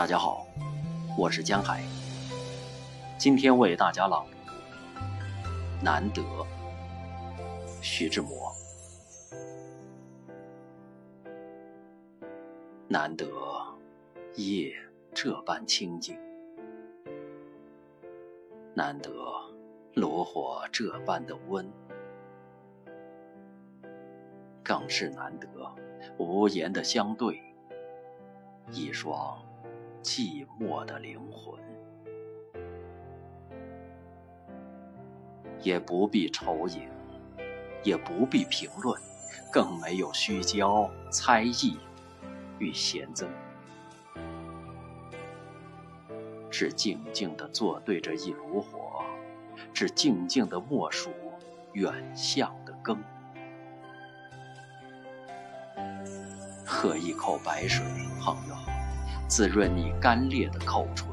大家好，我是江海。今天为大家朗读《难得》，徐志摩。难得夜这般清静，难得炉火这般的温，更是难得无言的相对，一双寂寞的灵魂。也不必愁影，也不必评论，更没有虚焦、猜疑与闲增，只静静地坐对着一炉火，只静静地默数远向的羹，喝一口白水，朋友，滋润你干裂的口唇；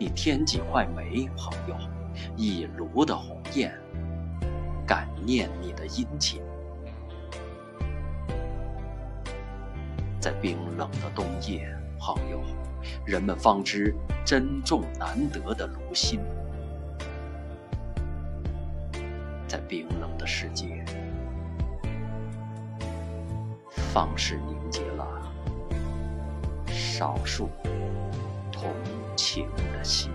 你添几块煤，朋友。一炉的红焰，感念你的殷勤。在冰冷的冬夜，朋友，人们方知珍重难得的炉心。在冰冷的世界，方是宁静少数同情的心。